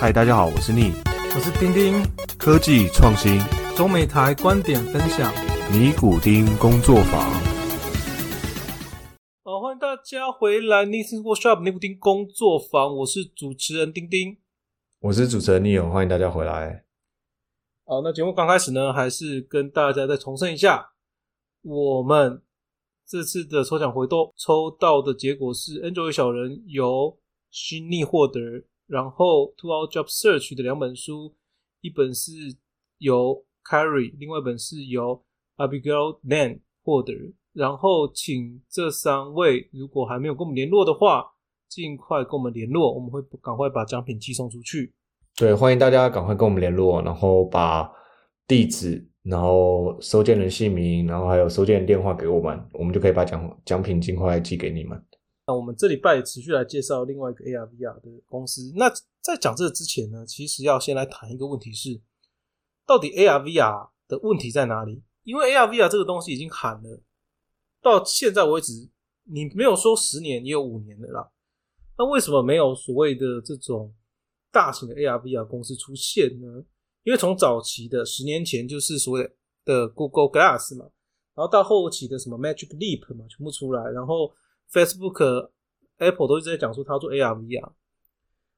嗨，大家好，我是逆我是丁丁，科技创新中美台观点分享。尼古丁工作坊。好，欢迎大家回来 n i s Workshop 尼古丁工作坊，我是主持人丁丁。我是主持人 Neil，欢迎大家回来。好，那节目刚开始呢，还是跟大家再重申一下，我们这次的抽奖活动抽到的结果是 Android 小人由新逆获得，然后 To Our Job Search 的两本书，一本是由 Carry，另外一本是由 Abigail Nan 获得。然后请这三位如果还没有跟我们联络的话，尽快跟我们联络，我们会赶快把奖品寄送出去。对，欢迎大家赶快跟我们联络，然后把地址、然后收件人姓名，然后还有收件人电话给我们，我们就可以把奖奖品尽快寄给你们。那我们这礼拜也持续来介绍另外一个 AR VR 的公司。那在讲这个之前呢，其实要先来谈一个问题是，到底 AR VR 的问题在哪里？因为 AR VR 这个东西已经喊了，到现在为止，你没有说十年，也有五年的啦。那为什么没有所谓的这种大型的 AR VR 公司出现呢？因为从早期的十年前就是所谓的 Google Glass 嘛，然后到后期的什么 Magic Leap 嘛，全部出来，然后 Facebook、Apple 都一直在讲说它做 AR VR。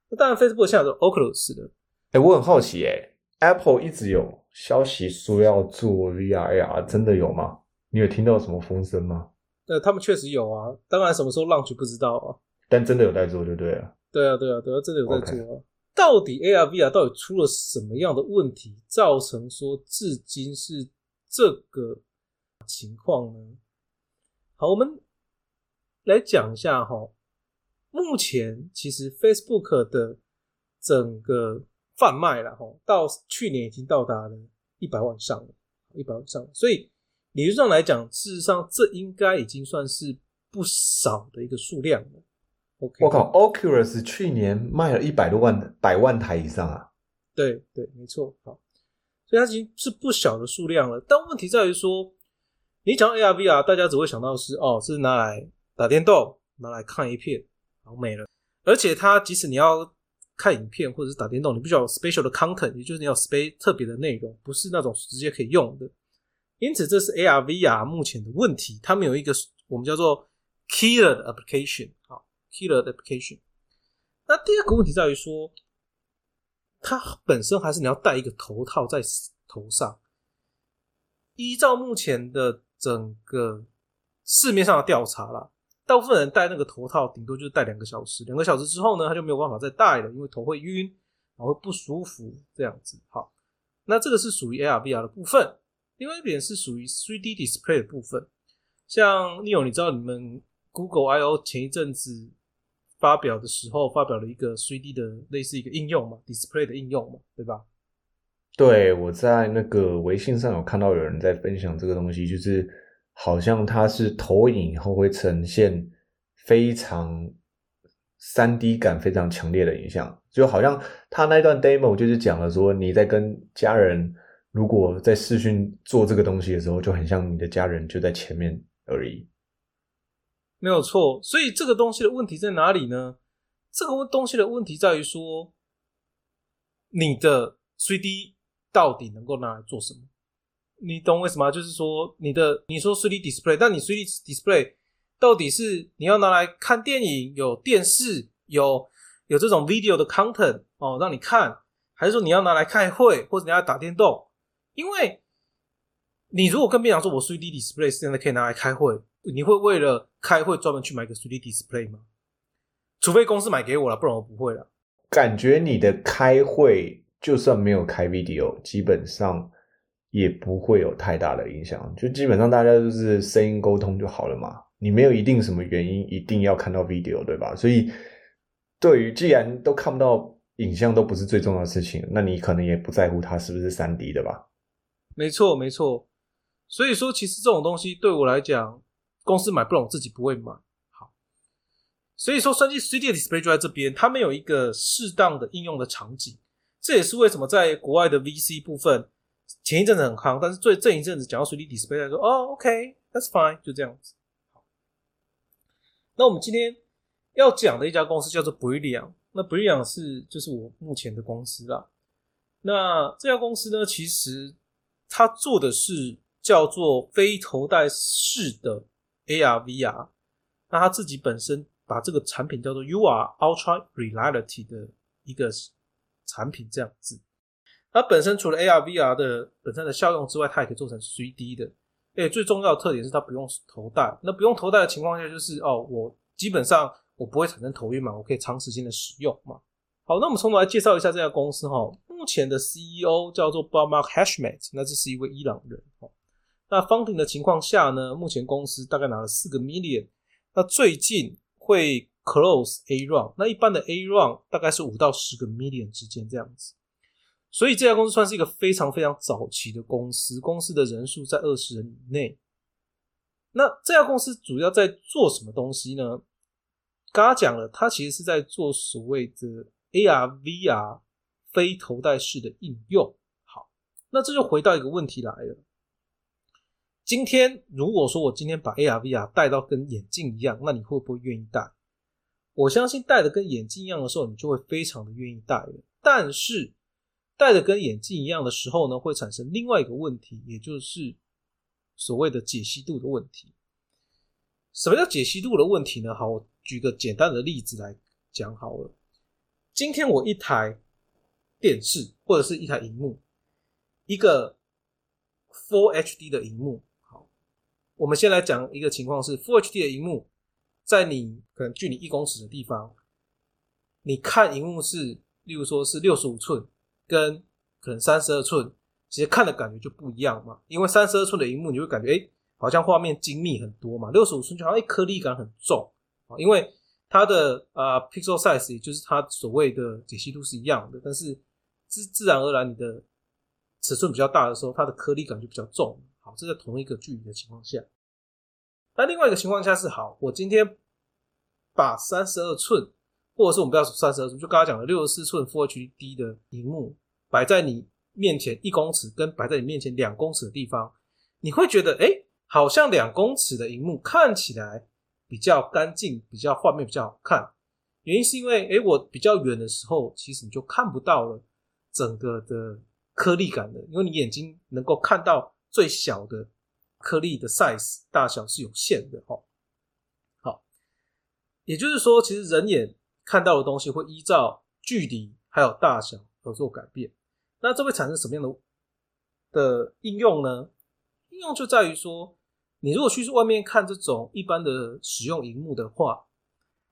那当然，Facebook 现在有 Oculus 的，哎，我很好奇，哎，Apple 一直有消息说要做 VR AR，真的有吗？你有听到什么风声吗？呃，他们确实有啊，当然什么时候 launch 不知道啊。但真的有在做就对了。对啊，对啊，对啊，真的有在做啊。到底 AR VR 到底出了什么样的问题，造成说至今是这个情况呢？好，我们来讲一下哈。目前其实 Facebook 的整个贩卖了哈，到去年已经到达了一百万上了，一百万上。所以理论上来讲，事实上这应该已经算是不少的一个数量了。我靠，Oculus 去年卖了一百多万百万台以上啊！对对，没错。好，所以它已经是不小的数量了。但问题在于说，你讲 AR VR，大家只会想到是哦，是拿来打电动，拿来看一片，然后没了。而且它即使你要看影片或者是打电动，你必须要 special 的 content，也就是你要 space 特别的内容，不是那种直接可以用的。因此，这是 AR VR 目前的问题，他们有一个我们叫做 killer 的 application。好。Killer 的 application。那第二个问题在于说，它本身还是你要戴一个头套在头上。依照目前的整个市面上的调查啦，大部分人戴那个头套，顶多就是戴两个小时。两个小时之后呢，他就没有办法再戴了，因为头会晕，然后会不舒服这样子。好，那这个是属于 AR VR 的部分。另外一点是属于 3D display 的部分。像 Neo，你知道你们 Google I/O 前一阵子。发表的时候发表了一个 3D 的类似一个应用嘛，display 的应用嘛，对吧？对，我在那个微信上有看到有人在分享这个东西，就是好像它是投影以后会呈现非常 3D 感非常强烈的影像，就好像他那段 demo 就是讲了说你在跟家人如果在视讯做这个东西的时候，就很像你的家人就在前面而已。没有错，所以这个东西的问题在哪里呢？这个东西的问题在于说，你的 3D 到底能够拿来做什么？你懂为什么？就是说，你的你说 3D display，但你 3D display 到底是你要拿来看电影、有电视、有有这种 video 的 content 哦，让你看，还是说你要拿来开会或者你要打电动？因为你如果跟别人说，我 3D display 现在可以拿来开会。你会为了开会专门去买个 3D display 吗？除非公司买给我了，不然我不会了。感觉你的开会就算没有开 video，基本上也不会有太大的影响。就基本上大家都是声音沟通就好了嘛。你没有一定什么原因一定要看到 video，对吧？所以对于既然都看不到影像都不是最重要的事情，那你可能也不在乎它是不是 3D 的吧？没错，没错。所以说，其实这种东西对我来讲。公司买不懂，自己不会买。好，所以说，三 D 3D display 就在这边，它没有一个适当的应用的场景。这也是为什么在国外的 VC 部分前一阵子很夯，但是最这一阵子讲到 3D display 说，哦，OK，that's fine，就这样子。好，那我们今天要讲的一家公司叫做 Brilliant。那 Brilliant 是就是我目前的公司啦。那这家公司呢，其实它做的是叫做非头戴式的 AR/VR。那它自己本身把这个产品叫做 UR Ultra Reality 的一个产品这样子。它本身除了 AR/VR 的本身的效用之外，它也可以做成 3D 的。哎，最重要的特点是它不用头戴。那不用头戴的情况下，就是哦，我基本上我不会产生头晕嘛，我可以长时间的使用嘛。好，那我们从头来介绍一下这家公司哈。目前的 CEO 叫做 Bob Mark Hashmat，那这是一位伊朗人。那 funding 的情况下呢，目前公司大概拿了四个 million。那最近会 close A round，那一般的 A round 大概是五到十个 million 之间这样子。所以这家公司算是一个非常非常早期的公司，公司的人数在二十人以内。那这家公司主要在做什么东西呢？刚刚讲了，它其实是在做所谓的 AR、VR 非头戴式的应用。好，那这就回到一个问题来了。今天如果说我今天把 AR、VR 戴到跟眼镜一样，那你会不会愿意戴？我相信戴的跟眼镜一样的时候，你就会非常的愿意戴了。但是戴的跟眼镜一样的时候呢，会产生另外一个问题，也就是所谓的解析度的问题。什么叫解析度的问题呢？好，我举个简单的例子来讲好了。今天我一台电视或者是一台荧幕，一个 Full HD 的荧幕。好，我们先来讲一个情况是，Full HD 的荧幕在你可能距离一公尺的地方，你看荧幕是，例如说是六十五寸。跟可能三十二寸，其实看的感觉就不一样嘛。因为三十二寸的荧幕，你会感觉哎，好像画面精密很多嘛。六十五寸就好像，颗粒感很重啊。因为它的啊 pixel size，也就是它所谓的解析度是一样的，但是自自然而然你的尺寸比较大的时候，它的颗粒感就比较重。好，这在同一个距离的情况下。那另外一个情况下是，好，我今天把三十二寸。或者是我们不要三十二寸，就刚刚讲的六十四寸 Full HD 的荧幕摆在你面前一公尺，跟摆在你面前两公尺的地方，你会觉得哎，好像两公尺的荧幕看起来比较干净，比较画面比较好看。原因是因为哎，我比较远的时候，其实你就看不到了整个的颗粒感的，因为你眼睛能够看到最小的颗粒的 size 大小是有限的哦。好，也就是说，其实人眼。看到的东西会依照距离还有大小而做改变，那这会产生什么样的的应用呢？应用就在于说，你如果去外面看这种一般的使用荧幕的话，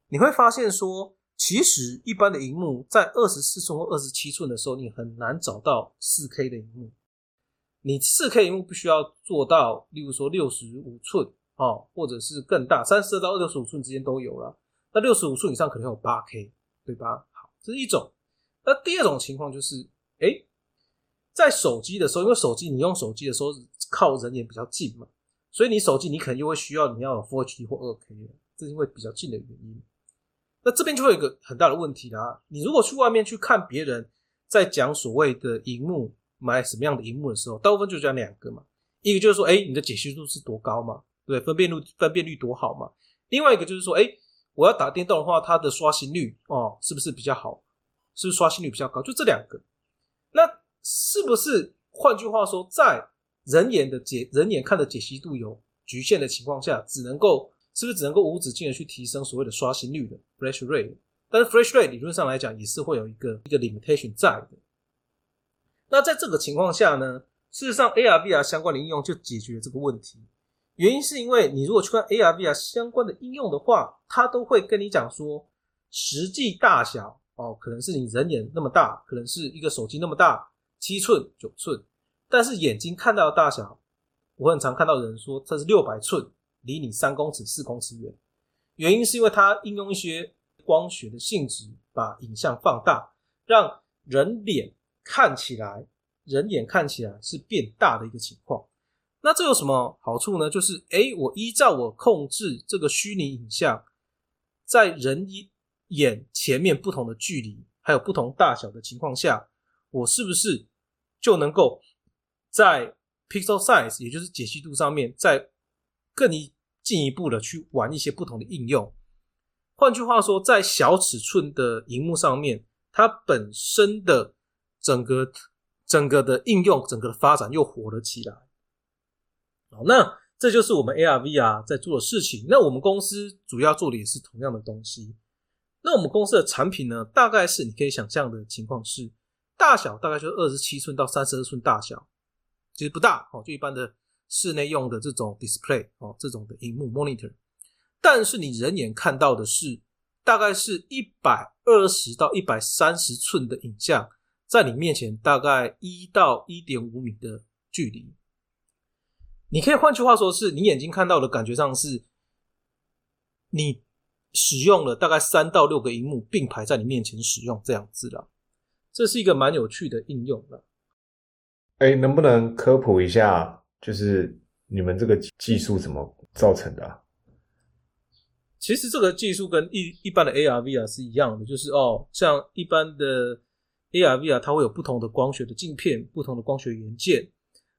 你会发现说，其实一般的荧幕在二十四寸或二十七寸的时候，你很难找到四 K 的荧幕。你四 K 荧幕必须要做到，例如说六十五寸哦，或者是更大，三十二到六十五寸之间都有了。那六十五寸以上可能有八 K，对吧？好，这是一种。那第二种情况就是，哎，在手机的时候，因为手机你用手机的时候靠人眼比较近嘛，所以你手机你可能就会需要你要有 Full HD 或二 K 的，这是因为比较近的原因。那这边就会有一个很大的问题啦。你如果去外面去看别人在讲所谓的荧幕买什么样的荧幕的时候，大部分就讲两个嘛，一个就是说，哎，你的解析度是多高嘛，对，分辨率分辨率多好嘛。另外一个就是说，哎。我要打电动的话，它的刷新率哦，是不是比较好？是不是刷新率比较高？就这两个，那是不是换句话说，在人眼的解人眼看的解析度有局限的情况下，只能够是不是只能够无止境的去提升所谓的刷新率的 f r e s h rate？但是 f r e s h rate 理论上来讲也是会有一个一个 limitation 在的。那在这个情况下呢，事实上 AR VR 相关的应用就解决这个问题。原因是因为你如果去看 AR、VR 相关的应用的话，它都会跟你讲说，实际大小哦，可能是你人眼那么大，可能是一个手机那么大，七寸、九寸，但是眼睛看到的大小，我很常看到人说这是六百寸，离你三公尺、四公尺远。原因是因为它应用一些光学的性质，把影像放大，让人脸看起来，人眼看起来是变大的一个情况。那这有什么好处呢？就是，哎，我依照我控制这个虚拟影像，在人眼前面不同的距离，还有不同大小的情况下，我是不是就能够在 pixel size，也就是解析度上面，再更一进一步的去玩一些不同的应用？换句话说，在小尺寸的荧幕上面，它本身的整个整个的应用、整个的发展又活了起来。好，那这就是我们 ARVR 在做的事情。那我们公司主要做的也是同样的东西。那我们公司的产品呢，大概是你可以想象的情况是，大小大概就是二十七寸到三十二寸大小，其实不大哦，就一般的室内用的这种 display 哦，这种的荧幕 monitor。但是你人眼看到的是，大概是一百二十到一百三十寸的影像，在你面前大概一到一点五米的距离。你可以换句话说，是你眼睛看到的感觉上是，你使用了大概三到六个荧幕并排在你面前使用这样子了。这是一个蛮有趣的应用了。哎，能不能科普一下，就是你们这个技术怎么造成的？其实这个技术跟一一般的 ARVR 是一样的，就是哦，像一般的 ARVR，它会有不同的光学的镜片、不同的光学元件，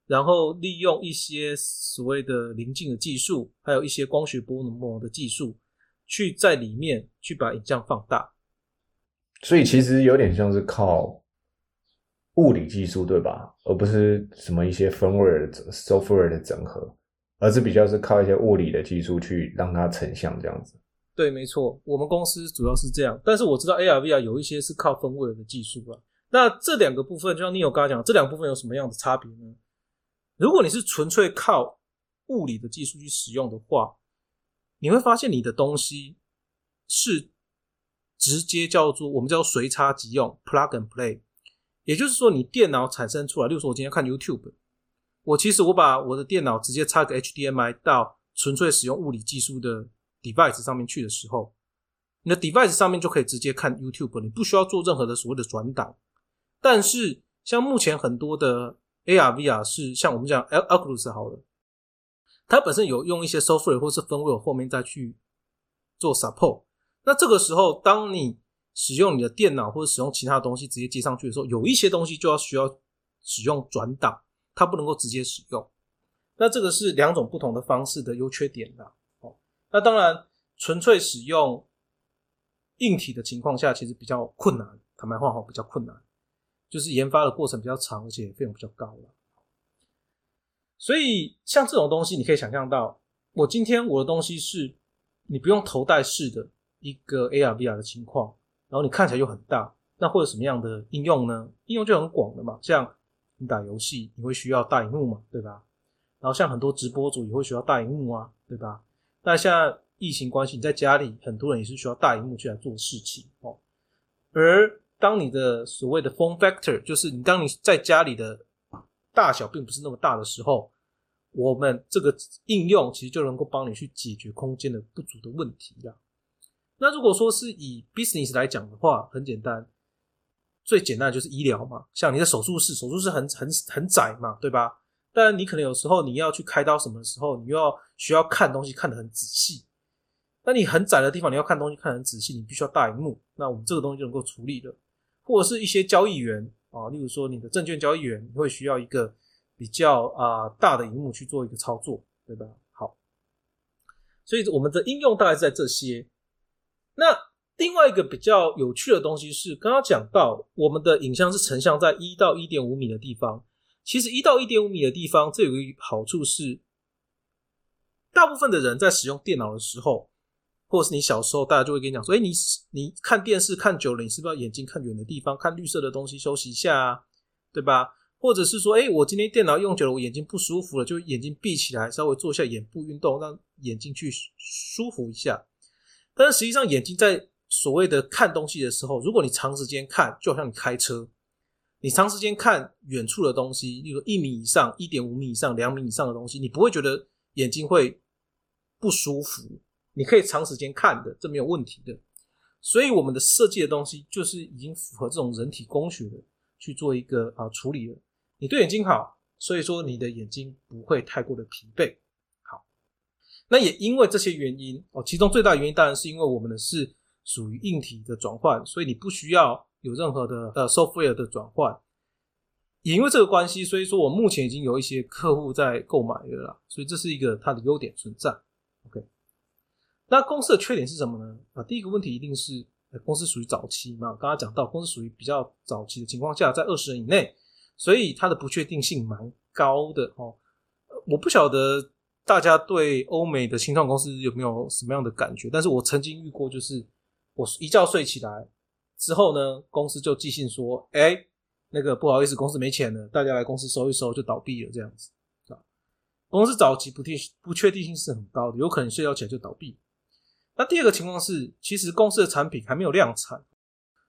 然后利用一些所谓的临近的技术，还有一些光学波膜的技术，去在里面去把影像放大。所以其实有点像是靠物理技术，对吧？而不是什么一些 firmware、software 的整合。而是比较是靠一些物理的技术去让它成像这样子。对，没错，我们公司主要是这样。但是我知道 ARVR 有一些是靠分位的技术啊。那这两个部分，就像你有刚刚讲，这两部分有什么样的差别呢？如果你是纯粹靠物理的技术去使用的话，你会发现你的东西是直接叫做我们叫随插即用 （plug and play），也就是说，你电脑产生出来，例如说我今天看 YouTube。我其实我把我的电脑直接插个 HDMI 到纯粹使用物理技术的 device 上面去的时候，你的 device 上面就可以直接看 YouTube，你不需要做任何的所谓的转档。但是像目前很多的 ARVR 是像我们讲 Oculus 好了，它本身有用一些 software 或是 firmware 后面再去做 support。那这个时候，当你使用你的电脑或者使用其他的东西直接接上去的时候，有一些东西就要需要使用转档。它不能够直接使用，那这个是两种不同的方式的优缺点啦。哦，那当然，纯粹使用硬体的情况下，其实比较困难。坦白话，哈，比较困难，就是研发的过程比较长，而且费用比较高了。所以，像这种东西，你可以想象到，我今天我的东西是你不用头戴式的一个 AR VR 的情况，然后你看起来又很大，那会有什么样的应用呢？应用就很广的嘛，像。你打游戏，你会需要大荧幕嘛，对吧？然后像很多直播主也会需要大荧幕啊，对吧？那现在疫情关系，你在家里，很多人也是需要大荧幕去来做事情哦。而当你的所谓的 form factor，就是你当你在家里的大小并不是那么大的时候，我们这个应用其实就能够帮你去解决空间的不足的问题了。那如果说是以 business 来讲的话，很简单。最简单就是医疗嘛，像你的手术室，手术室很很很窄嘛，对吧？但你可能有时候你要去开刀什么的时候，你又要需要看东西看得很仔细。那你很窄的地方，你要看东西看得很仔细，你必须要大荧幕。那我们这个东西就能够处理了。或者是一些交易员啊，例如说你的证券交易员，你会需要一个比较啊大的荧幕去做一个操作，对吧？好，所以我们的应用大概在这些。那。另外一个比较有趣的东西是，刚刚讲到我们的影像是成像在一到一点五米的地方。其实一到一点五米的地方，这有个好处是，大部分的人在使用电脑的时候，或者是你小时候，大家就会跟你讲说：“哎，你你看电视看久了，你是不是要眼睛看远的地方，看绿色的东西休息一下啊？对吧？或者是说，哎，我今天电脑用久了，我眼睛不舒服了，就眼睛闭起来，稍微做一下眼部运动，让眼睛去舒服一下。但是实际上，眼睛在所谓的看东西的时候，如果你长时间看，就好像你开车，你长时间看远处的东西，例如一米以上、一点五米以上、两米以上的东西，你不会觉得眼睛会不舒服，你可以长时间看的，这没有问题的。所以我们的设计的东西就是已经符合这种人体工学的去做一个啊处理了。你对眼睛好，所以说你的眼睛不会太过的疲惫。好，那也因为这些原因哦，其中最大的原因当然是因为我们的是。属于硬体的转换，所以你不需要有任何的呃 software 的转换。也因为这个关系，所以说我目前已经有一些客户在购买了啦，所以这是一个它的优点存在。OK，那公司的缺点是什么呢？啊，第一个问题一定是公司属于早期嘛，刚刚讲到公司属于比较早期的情况下，在二十人以内，所以它的不确定性蛮高的哦。我不晓得大家对欧美的新创公司有没有什么样的感觉，但是我曾经遇过，就是我一觉睡起来之后呢，公司就寄信说，哎，那个不好意思，公司没钱了，大家来公司收一收就倒闭了，这样子啊。公司早期不定不确定性是很高的，有可能睡觉起来就倒闭。那第二个情况是，其实公司的产品还没有量产，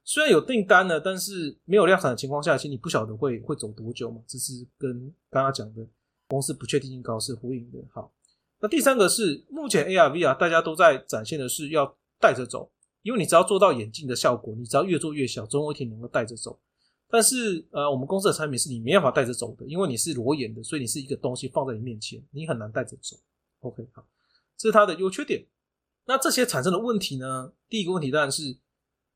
虽然有订单了，但是没有量产的情况下，其实你不晓得会会走多久嘛。这是跟刚刚讲的公司不确定性高是呼应的。好，那第三个是，目前 AR VR 大家都在展现的是要带着走，因为你只要做到眼镜的效果，你只要越做越小，总有一天能够带着走。但是呃，我们公司的产品是你没办法带着走的，因为你是裸眼的，所以你是一个东西放在你面前，你很难带着走。OK，好，这是它的优缺点。那这些产生的问题呢？第一个问题当然是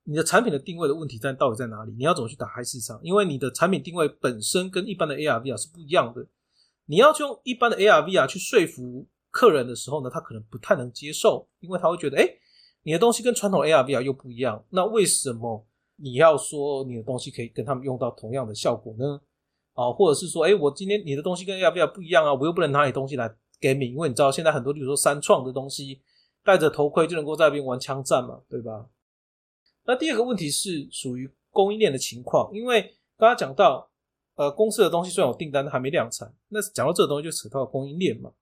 你的产品的定位的问题在到底在哪里？你要怎么去打开市场？因为你的产品定位本身跟一般的 AR VR 是不一样的。你要用一般的 AR VR 去说服客人的时候呢，他可能不太能接受，因为他会觉得，哎，你的东西跟传统 AR VR 又不一样。那为什么你要说你的东西可以跟他们用到同样的效果呢？啊，或者是说，哎，我今天你的东西跟 AR VR 不一样啊，我又不能拿你东西来 gaming，因为你知道现在很多，比如说三创的东西。戴着头盔就能够在那边玩枪战嘛，对吧？那第二个问题是属于供应链的情况，因为刚刚讲到，呃，公司的东西虽然有订单，还没量产。那讲到这个东西，就扯到供应链嘛。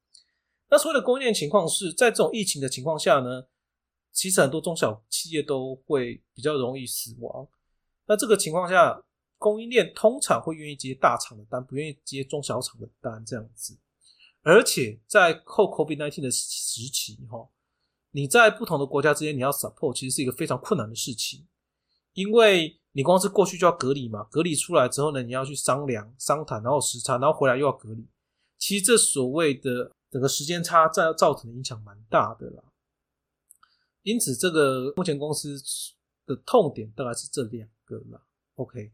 那所谓的供应链情况是在这种疫情的情况下呢，其实很多中小企业都会比较容易死亡。那这个情况下，供应链通常会愿意接大厂的单，不愿意接中小厂的单这样子。而且在后 COVID-19 的时期，哈。你在不同的国家之间，你要 support，其实是一个非常困难的事情，因为你光是过去就要隔离嘛，隔离出来之后呢，你要去商量、商谈，然后时差，然后回来又要隔离，其实这所谓的整个时间差在造成的影响蛮大的啦。因此，这个目前公司的痛点大概是这两个啦。OK，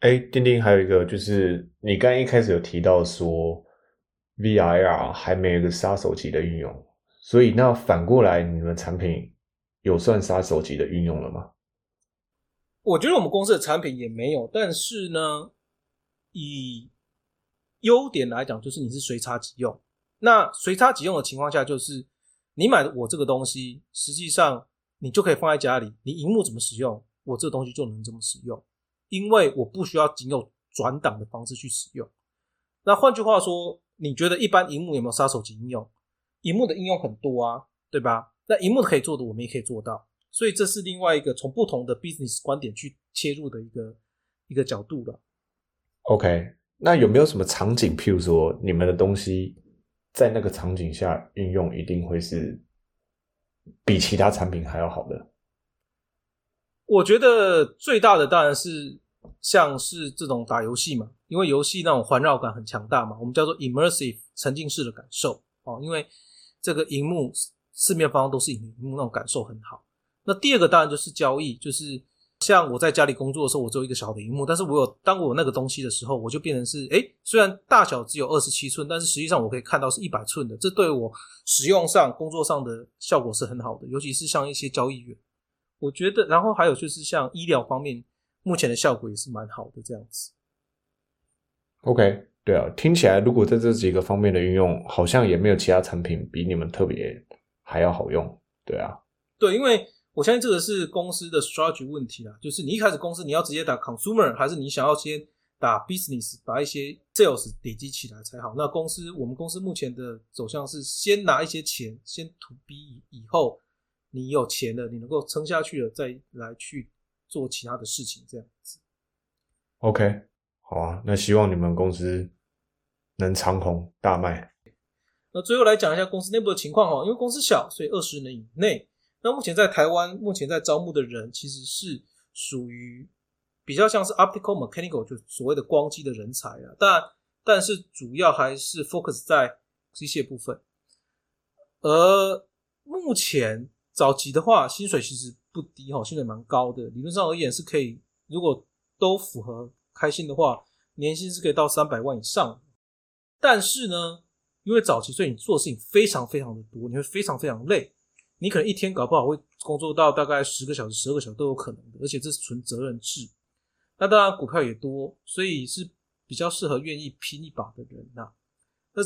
哎，丁丁还有一个就是你刚一开始有提到说 VIR 还没有一个杀手级的运用。所以，那反过来，你们产品有算杀手级的运用了吗？我觉得我们公司的产品也没有，但是呢，以优点来讲，就是你是随插即用。那随插即用的情况下，就是你买的我这个东西，实际上你就可以放在家里，你荧幕怎么使用，我这个东西就能怎么使用，因为我不需要仅有转档的方式去使用。那换句话说，你觉得一般荧幕有没有杀手级应用？荧幕的应用很多啊，对吧？那荧幕可以做的，我们也可以做到，所以这是另外一个从不同的 business 观点去切入的一个一个角度了。OK，那有没有什么场景，譬如说你们的东西在那个场景下运用，一定会是比其他产品还要好的？我觉得最大的当然是像是这种打游戏嘛，因为游戏那种环绕感很强大嘛，我们叫做 immersive 沉浸式的感受哦，因为这个荧幕四面方都是荧幕，那种感受很好。那第二个当然就是交易，就是像我在家里工作的时候，我只有一个小的荧幕，但是我有当我有那个东西的时候，我就变成是，哎，虽然大小只有二十七寸，但是实际上我可以看到是一百寸的，这对我使用上、工作上的效果是很好的，尤其是像一些交易员，我觉得，然后还有就是像医疗方面，目前的效果也是蛮好的这样子。OK。对啊，听起来如果在这几个方面的运用，好像也没有其他产品比你们特别还要好用。对啊，对，因为我相信这个是公司的 strategy 问题啊，就是你一开始公司你要直接打 consumer，还是你想要先打 business，把一些 sales 累积起来才好。那公司我们公司目前的走向是先拿一些钱，先 to B，以后你有钱了，你能够撑下去了，再来去做其他的事情，这样子。OK，好啊，那希望你们公司。能长虹大卖。那最后来讲一下公司内部的情况哈，因为公司小，所以二十人以内。那目前在台湾，目前在招募的人其实是属于比较像是 optical mechanical，就所谓的光机的人才啊。但但是主要还是 focus 在机械部分。而目前早期的话，薪水其实不低哈，薪水蛮高的。理论上而言是可以，如果都符合开心的话，年薪是可以到三百万以上。但是呢，因为早期，所以你做事情非常非常的多，你会非常非常累。你可能一天搞不好会工作到大概十个小时、十二个小时都有可能的，而且这是纯责任制。那当然股票也多，所以是比较适合愿意拼一把的人呐。那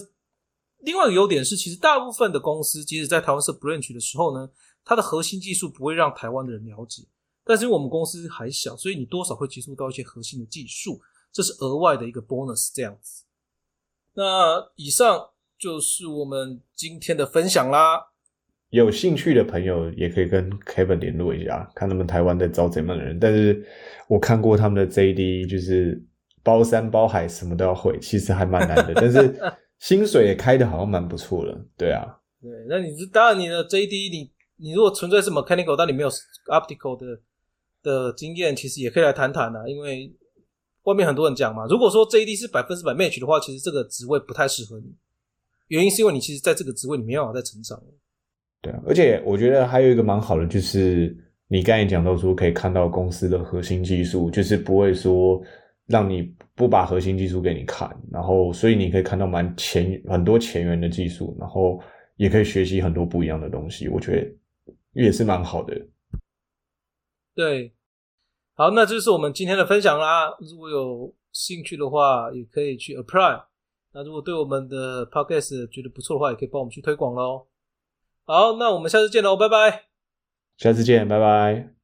另外一个优点是，其实大部分的公司，即使在台湾设 branch 的时候呢，它的核心技术不会让台湾的人了解。但是因为我们公司还小，所以你多少会接触到一些核心的技术，这是额外的一个 bonus 这样子。那以上就是我们今天的分享啦。有兴趣的朋友也可以跟 Kevin 联络一下，看他们台湾在招怎样的人。但是我看过他们的 JD，就是包山包海什么都要会，其实还蛮难的。但是 薪水也开的好像蛮不错的，对啊。对，那你是当然你的 JD，你你如果纯粹是 mechanical，但你没有 optical 的的经验，其实也可以来谈谈啊。因为外面很多人讲嘛，如果说 JD 是百分之百 match 的话，其实这个职位不太适合你。原因是因为你其实在这个职位你没办法再成长了。对啊，而且我觉得还有一个蛮好的，就是你刚才讲到说可以看到公司的核心技术，就是不会说让你不把核心技术给你看，然后所以你可以看到蛮前很多前沿的技术，然后也可以学习很多不一样的东西，我觉得也是蛮好的。对，好，那这就是我们今天的分享啦。如果有兴趣的话，也可以去 apply。那如果对我们的 podcast 觉得不错的话，也可以帮我们去推广喽。好，那我们下次见喽，拜拜。下次见，拜拜。